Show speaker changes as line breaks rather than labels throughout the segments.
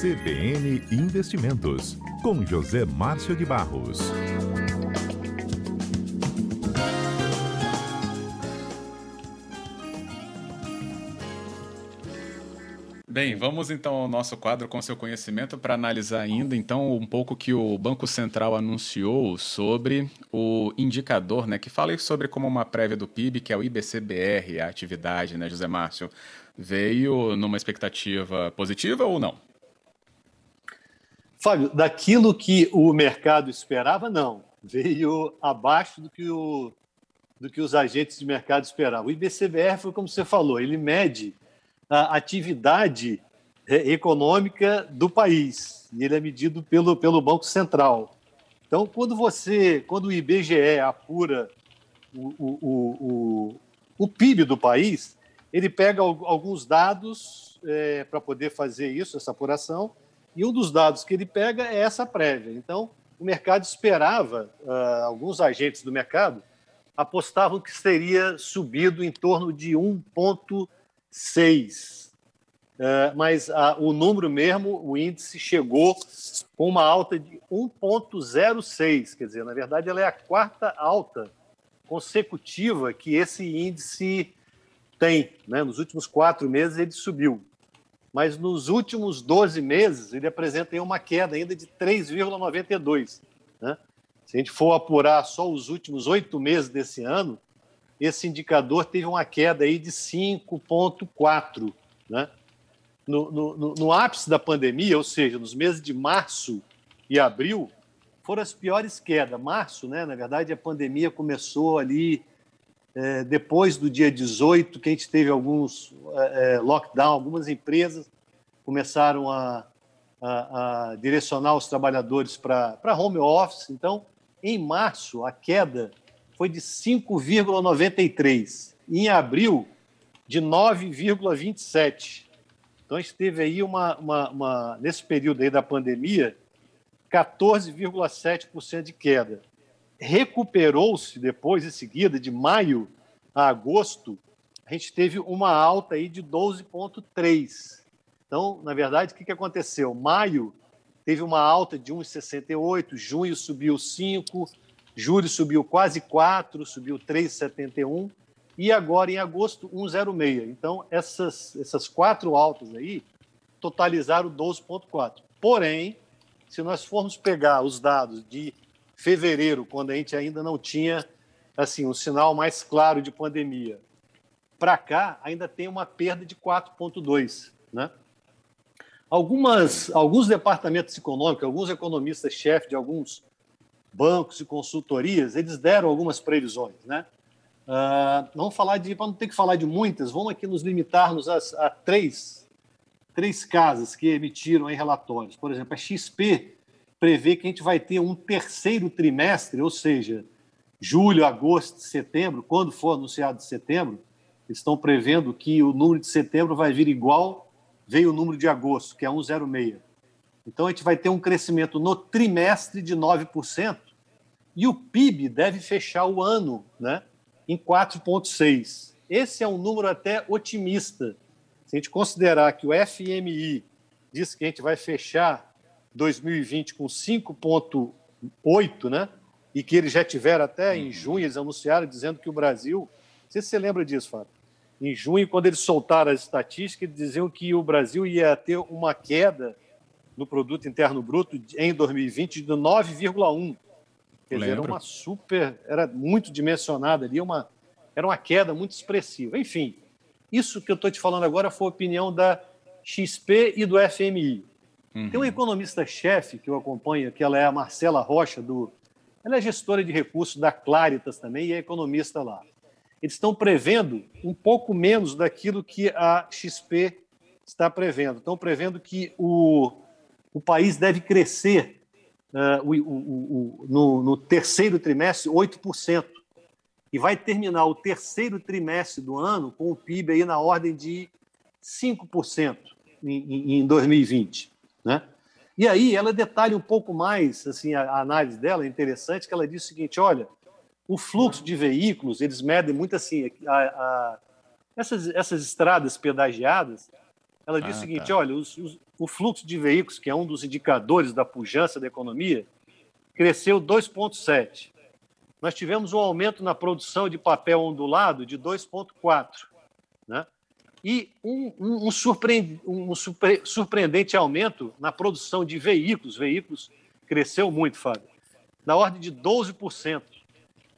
CBN Investimentos, com José Márcio de Barros.
Bem, vamos então ao nosso quadro com seu conhecimento para analisar ainda então um pouco que o Banco Central anunciou sobre o indicador, né, que fala sobre como uma prévia do PIB, que é o IBCBR, a atividade, né, José Márcio, veio numa expectativa positiva ou não?
Fábio, daquilo que o mercado esperava, não. Veio abaixo do que, o, do que os agentes de mercado esperavam. O IBCBR foi como você falou, ele mede a atividade é, econômica do país e ele é medido pelo, pelo Banco Central. Então, quando você, quando o IBGE apura o, o, o, o PIB do país, ele pega alguns dados é, para poder fazer isso, essa apuração, e um dos dados que ele pega é essa prévia. Então, o mercado esperava, uh, alguns agentes do mercado apostavam que seria subido em torno de 1,5 6. É, mas a, o número mesmo, o índice chegou com uma alta de 1,06. Quer dizer, na verdade, ela é a quarta alta consecutiva que esse índice tem. Né? Nos últimos quatro meses ele subiu. Mas nos últimos 12 meses ele apresenta uma queda ainda de 3,92. Né? Se a gente for apurar só os últimos oito meses desse ano, esse indicador teve uma queda aí de 5,4. Né? No, no, no, ápice da pandemia, ou seja, nos meses de março e abril, foram as piores quedas. Março, né, na verdade, a pandemia começou ali é, depois do dia 18, que a gente teve alguns é, é, lockdown, algumas empresas começaram a, a, a direcionar os trabalhadores para home office. Então, em março, a queda foi de 5,93. Em abril, de 9,27. Então, a gente teve aí uma, uma, uma nesse período aí da pandemia, 14,7% de queda. Recuperou-se depois, em seguida, de maio a agosto, a gente teve uma alta aí de 12,3%. Então, na verdade, o que aconteceu? Maio teve uma alta de 1,68, junho subiu 5, Julho subiu quase 4, subiu 3,71 e agora em agosto 1,06. Então essas essas quatro altas aí totalizaram 12,4. Porém, se nós formos pegar os dados de fevereiro, quando a gente ainda não tinha assim um sinal mais claro de pandemia, para cá ainda tem uma perda de 4,2, né? Algumas, alguns departamentos econômicos, alguns economistas-chefe de alguns bancos e consultorias, eles deram algumas previsões, né? Uh, vamos falar de, para não ter que falar de muitas, vamos aqui nos limitarmos a, a três, três casas que emitiram em relatórios. Por exemplo, a XP prevê que a gente vai ter um terceiro trimestre, ou seja, julho, agosto, setembro, quando for anunciado setembro, estão prevendo que o número de setembro vai vir igual veio o número de agosto, que é 1,06. Então, a gente vai ter um crescimento no trimestre de 9%, e o PIB deve fechar o ano né, em 4,6%. Esse é um número até otimista. Se a gente considerar que o FMI diz que a gente vai fechar 2020 com 5,8%, né? E que eles já tiveram até em junho, eles anunciaram dizendo que o Brasil. Não sei se você lembra disso, Fábio. Em junho, quando eles soltaram as estatísticas, eles diziam que o Brasil ia ter uma queda no produto interno bruto em 2020 de 9,1. Quer dizer, era uma super, era muito dimensionada ali, uma, era uma queda muito expressiva. Enfim, isso que eu estou te falando agora foi a opinião da XP e do FMI. Uhum. Tem um economista-chefe que eu acompanho, que ela é a Marcela Rocha, do, ela é gestora de recursos da Claritas também e é economista lá. Eles estão prevendo um pouco menos daquilo que a XP está prevendo. Estão prevendo que o, o país deve crescer uh, o, o, o, no, no, terceiro trimestre 8%. E vai terminar o terceiro trimestre do ano com o PIB aí na ordem de 5% em, em 2020. Né? E aí ela detalha um pouco mais, assim, a, a análise dela é interessante, que ela diz o seguinte, olha, o fluxo de veículos, eles medem muito assim, a, a, essas, essas estradas pedagiadas, Ela diz ah, o seguinte: tá. olha, os, os, o fluxo de veículos, que é um dos indicadores da pujança da economia, cresceu 2,7. Nós tivemos um aumento na produção de papel ondulado de 2,4. Né? E um, um, um, surpreendente, um surpreendente aumento na produção de veículos. Veículos cresceu muito, Fábio, na ordem de 12%.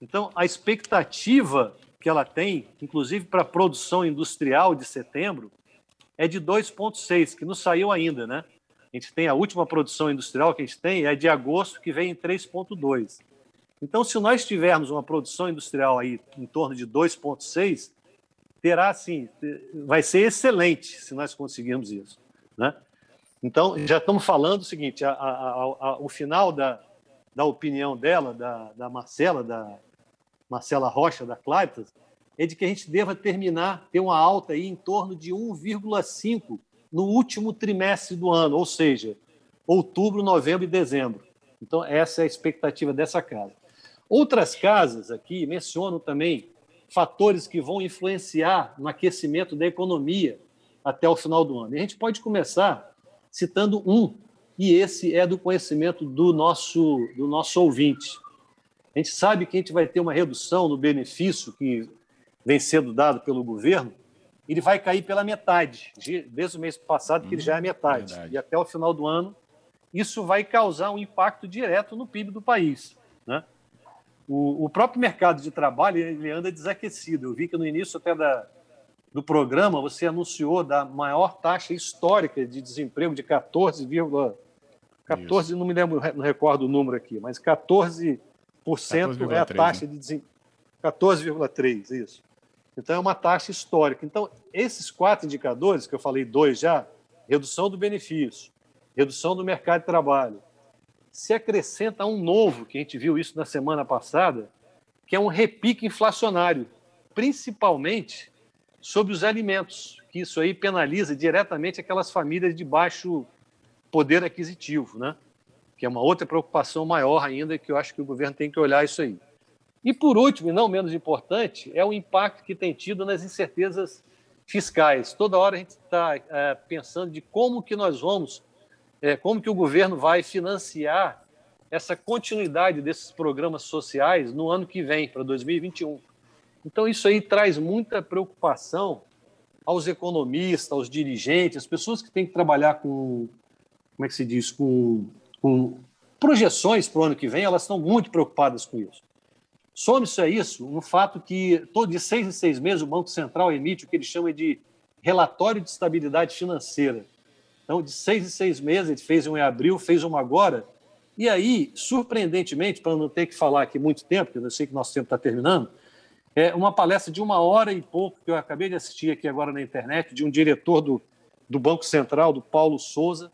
Então, a expectativa que ela tem, inclusive para a produção industrial de setembro, é de 2,6, que não saiu ainda, né? A gente tem a última produção industrial que a gente tem, é de agosto, que vem em 3,2. Então, se nós tivermos uma produção industrial aí em torno de 2,6, terá, assim, vai ser excelente se nós conseguirmos isso, né? Então, já estamos falando o seguinte: a, a, a, o final da, da opinião dela, da, da Marcela, da Marcela Rocha, da Claritas, é de que a gente deva terminar, ter uma alta aí em torno de 1,5 no último trimestre do ano, ou seja, outubro, novembro e dezembro. Então, essa é a expectativa dessa casa. Outras casas aqui mencionam também fatores que vão influenciar no aquecimento da economia até o final do ano. E a gente pode começar citando um, e esse é do conhecimento do nosso, do nosso ouvinte. A gente sabe que a gente vai ter uma redução no benefício que vem sendo dado pelo governo, ele vai cair pela metade, desde o mês passado, que ele já é metade, verdade. e até o final do ano, isso vai causar um impacto direto no PIB do país. Né? O, o próprio mercado de trabalho ele anda desaquecido. Eu vi que no início até da, do programa, você anunciou da maior taxa histórica de desemprego de 14, 14 não me lembro, não recordo o número aqui, mas 14%, 14 é a taxa né? de desemprego. 14,3, isso. Então é uma taxa histórica. Então, esses quatro indicadores, que eu falei dois já, redução do benefício, redução do mercado de trabalho, se acrescenta um novo, que a gente viu isso na semana passada, que é um repique inflacionário, principalmente sobre os alimentos, que isso aí penaliza diretamente aquelas famílias de baixo poder aquisitivo, né? que é uma outra preocupação maior ainda, que eu acho que o governo tem que olhar isso aí. E, por último, e não menos importante, é o impacto que tem tido nas incertezas fiscais. Toda hora a gente está é, pensando de como que nós vamos, é, como que o governo vai financiar essa continuidade desses programas sociais no ano que vem, para 2021. Então, isso aí traz muita preocupação aos economistas, aos dirigentes, as pessoas que têm que trabalhar com, como é que se diz, com, com projeções para o ano que vem, elas estão muito preocupadas com isso. Some-se a isso no fato que, todo de seis em seis meses, o Banco Central emite o que ele chama de relatório de estabilidade financeira. Então, de seis em seis meses, ele fez um em abril, fez um agora. E aí, surpreendentemente, para não ter que falar aqui muito tempo, porque eu sei que nosso tempo está terminando, é uma palestra de uma hora e pouco que eu acabei de assistir aqui agora na internet, de um diretor do, do Banco Central, do Paulo Souza.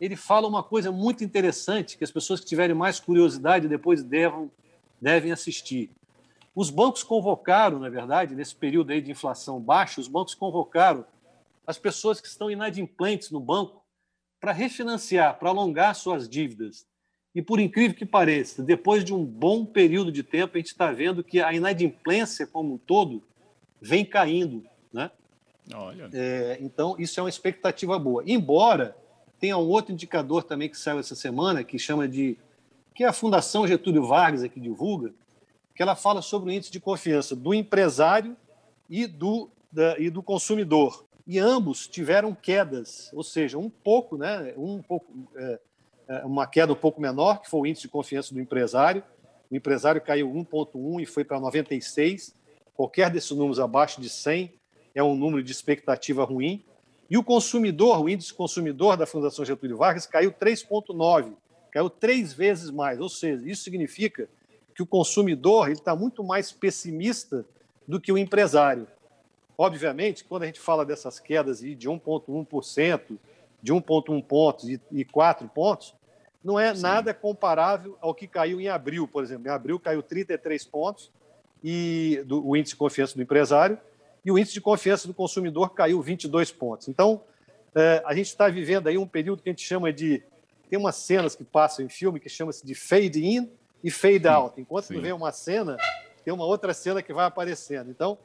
Ele fala uma coisa muito interessante que as pessoas que tiverem mais curiosidade depois devem, devem assistir. Os bancos convocaram, na verdade, nesse período aí de inflação baixa, os bancos convocaram as pessoas que estão inadimplentes no banco para refinanciar, para alongar suas dívidas. E por incrível que pareça, depois de um bom período de tempo, a gente está vendo que a inadimplência como um todo vem caindo. Né? Olha. É, então, isso é uma expectativa boa. Embora tenha um outro indicador também que saiu essa semana, que chama de. que é a Fundação Getúlio Vargas que divulga, que ela fala sobre o índice de confiança do empresário e do, da, e do consumidor. E ambos tiveram quedas, ou seja, um pouco, né, um pouco, é, é, uma queda um pouco menor, que foi o índice de confiança do empresário. O empresário caiu 1,1 e foi para 96. Qualquer desses números abaixo de 100 é um número de expectativa ruim. E o consumidor, o índice consumidor da Fundação Getúlio Vargas, caiu 3,9, caiu três vezes mais. Ou seja, isso significa que o consumidor está muito mais pessimista do que o empresário. Obviamente, quando a gente fala dessas quedas de 1,1%, de 1,1 pontos e 4 pontos, não é Sim. nada comparável ao que caiu em abril, por exemplo. Em abril caiu 33 pontos e do, o índice de confiança do empresário e o índice de confiança do consumidor caiu 22 pontos. Então, é, a gente está vivendo aí um período que a gente chama de tem umas cenas que passam em filme que chama-se de fade in e fade out. Enquanto Sim. vem uma cena, tem uma outra cena que vai aparecendo. Então,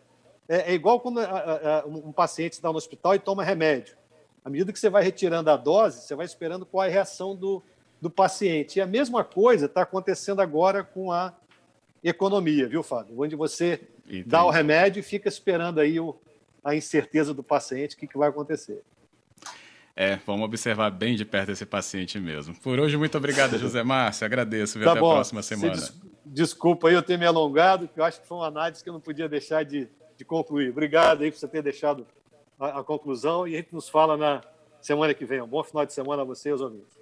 é, é igual quando a, a, um paciente está no hospital e toma remédio À medida que você vai retirando a dose, você vai esperando qual é a reação do, do paciente. E a mesma coisa está acontecendo agora com a economia, viu, Fábio? Onde você Entendi. dá o remédio e fica esperando aí o, a incerteza do paciente, o que, que vai acontecer.
É, vamos observar bem de perto esse paciente mesmo. Por hoje, muito obrigado, José Márcio. Agradeço. Tá Até bom. a próxima semana. Des
desculpa aí eu ter me alongado, que eu acho que foi uma análise que eu não podia deixar de, de concluir. Obrigado aí por você ter deixado a, a conclusão e a gente nos fala na semana que vem. Um bom final de semana a vocês, ouvintes.